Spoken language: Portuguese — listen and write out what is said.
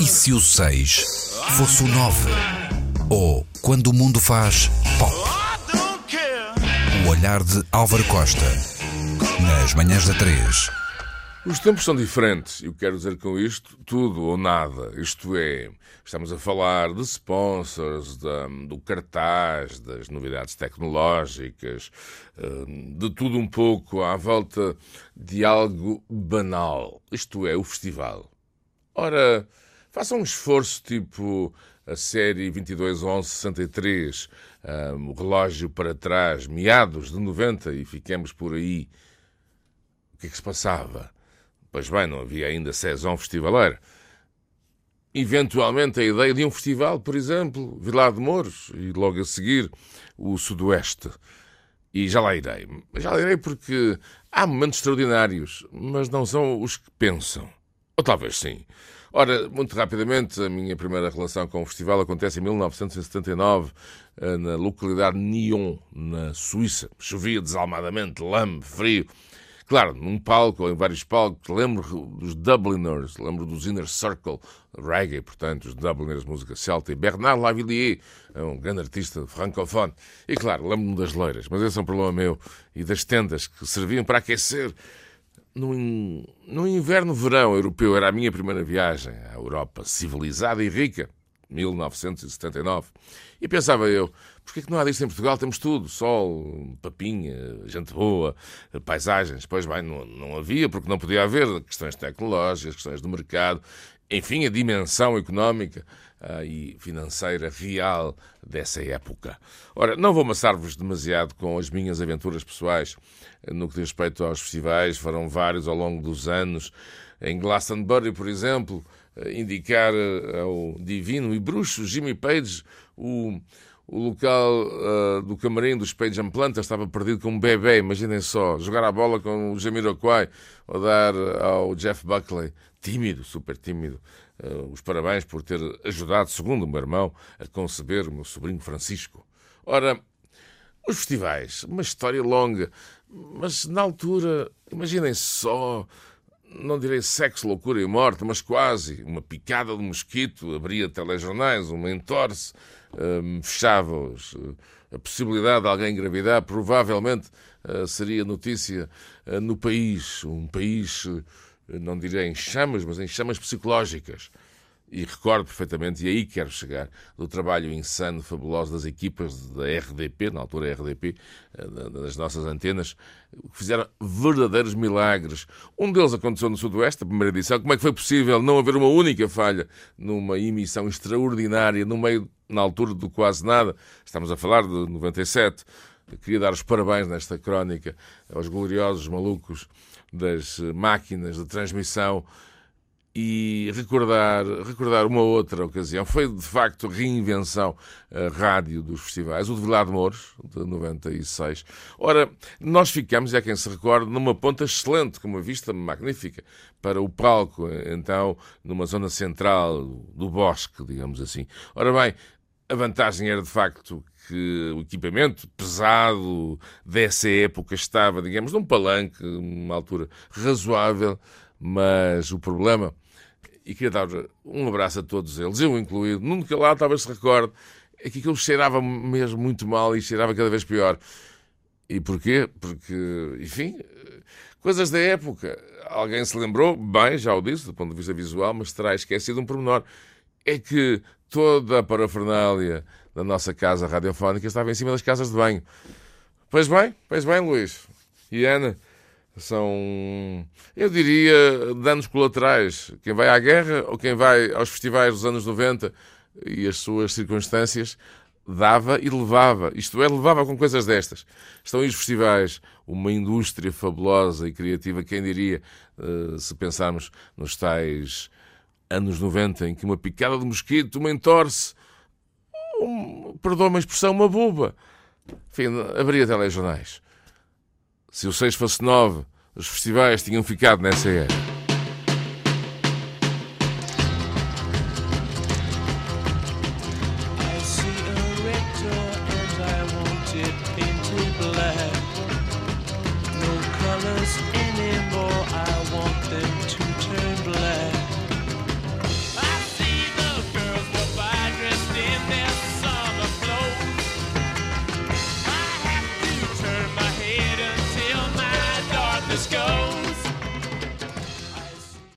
E se o 6 fosse o 9? Ou quando o mundo faz pop? O olhar de Álvaro Costa. Nas manhãs da 3. Os tempos são diferentes, e eu quero dizer com isto tudo ou nada. Isto é, estamos a falar de sponsors, da- do cartaz, das novidades tecnológicas, hum, de tudo um pouco à volta de algo banal. Isto é, o festival. Ora, faça um esforço tipo a série 2211-63, hum, o relógio para trás, meados de 90, e fiquemos por aí. O que é que se passava? Pois bem, não havia ainda saison festivaleira. Eventualmente a ideia de um festival, por exemplo, Vilar de Mouros, e logo a seguir o Sudoeste. E já lá irei. Já lá irei porque há momentos extraordinários, mas não são os que pensam. Ou talvez sim. Ora, muito rapidamente, a minha primeira relação com o festival acontece em 1979, eh, na localidade de Nyon, na Suíça. Chovia desalmadamente, lame, frio. Claro, num palco ou em vários palcos, lembro dos Dubliners, lembro dos Inner Circle, reggae, portanto, os Dubliners, música celta, e Bernard Lavillier, é um grande artista francofone. E claro, lembro-me das loiras, mas esse é um problema meu, e das tendas que serviam para aquecer. No, in- no inverno-verão europeu, era a minha primeira viagem à Europa civilizada e rica, 1979. E pensava eu, porquê que não há disto em Portugal? Temos tudo, sol, papinha, gente boa, paisagens. Pois bem, não, não havia, porque não podia haver questões tecnológicas, questões do mercado, enfim, a dimensão económica ah, e financeira real dessa época. Ora, não vou amassar-vos demasiado com as minhas aventuras pessoais no que diz respeito aos festivais, foram vários ao longo dos anos. Em Glastonbury, por exemplo, eh, indicar eh, ao divino e bruxo Jimmy Page o, o local ah, do camarim dos Page and Planta estava perdido com um bebê, imaginem só, jogar a bola com o Jamiroquai ou dar ao Jeff Buckley, tímido, super tímido, ah, os parabéns por ter ajudado, segundo o meu irmão, a conceber o meu sobrinho Francisco. Ora, os festivais, uma história longa, mas na altura, imaginem só, não direi sexo, loucura e morte, mas quase. Uma picada de mosquito abria telejornais, uma entorse, hum, fechava-os. A possibilidade de alguém engravidar provavelmente eh, seria notícia eh, no país. Um país, eh, não direi em chamas, mas em chamas psicológicas. E recordo perfeitamente, e aí quero chegar, do trabalho insano, fabuloso das equipas da RDP, na altura RDP, eh, da- das nossas antenas, que fizeram verdadeiros milagres. Um deles aconteceu no Sudoeste, a primeira edição. Como é que foi possível não haver uma única falha numa emissão extraordinária, no meio, na altura do quase nada? Estamos a falar de 97. Queria dar os parabéns nesta crónica aos gloriosos malucos das máquinas de transmissão e recordar, recordar uma outra ocasião. Foi, de facto, a reinvenção a rádio dos festivais, o de Vilar de Mouros, de 96. Ora, nós ficamos, é quem se recorda, numa ponta excelente, com uma vista magnífica, para o palco, então, numa zona central do bosque, digamos assim. Ora bem, a vantagem era, de facto, que o equipamento pesado dessa época estava, digamos, num palanque, numa altura razoável, mas o problema, e queria dar um abraço a todos eles, eu incluído, Nuno Calado talvez se recorde, é que aquilo cheirava mesmo muito mal e cheirava cada vez pior. E porquê? Porque, enfim, coisas da época. Alguém se lembrou, bem, já o disse, do ponto de vista visual, mas terá esquecido um pormenor. É que toda a parafernália da nossa casa radiofónica estava em cima das casas de banho. Pois bem, pois bem, Luís e Ana, são, eu diria, danos colaterais. Quem vai à guerra ou quem vai aos festivais dos anos 90 e as suas circunstâncias dava e levava. Isto é, levava com coisas destas. Estão aí os festivais, uma indústria fabulosa e criativa, quem diria, eh, se pensarmos nos tais anos 90, em que uma picada de mosquito, uma entorse, um, perdoa uma expressão, uma buba. Enfim, abria telejornais. Se o 6 fosse 9, os festivais tinham ficado nessa era. colors in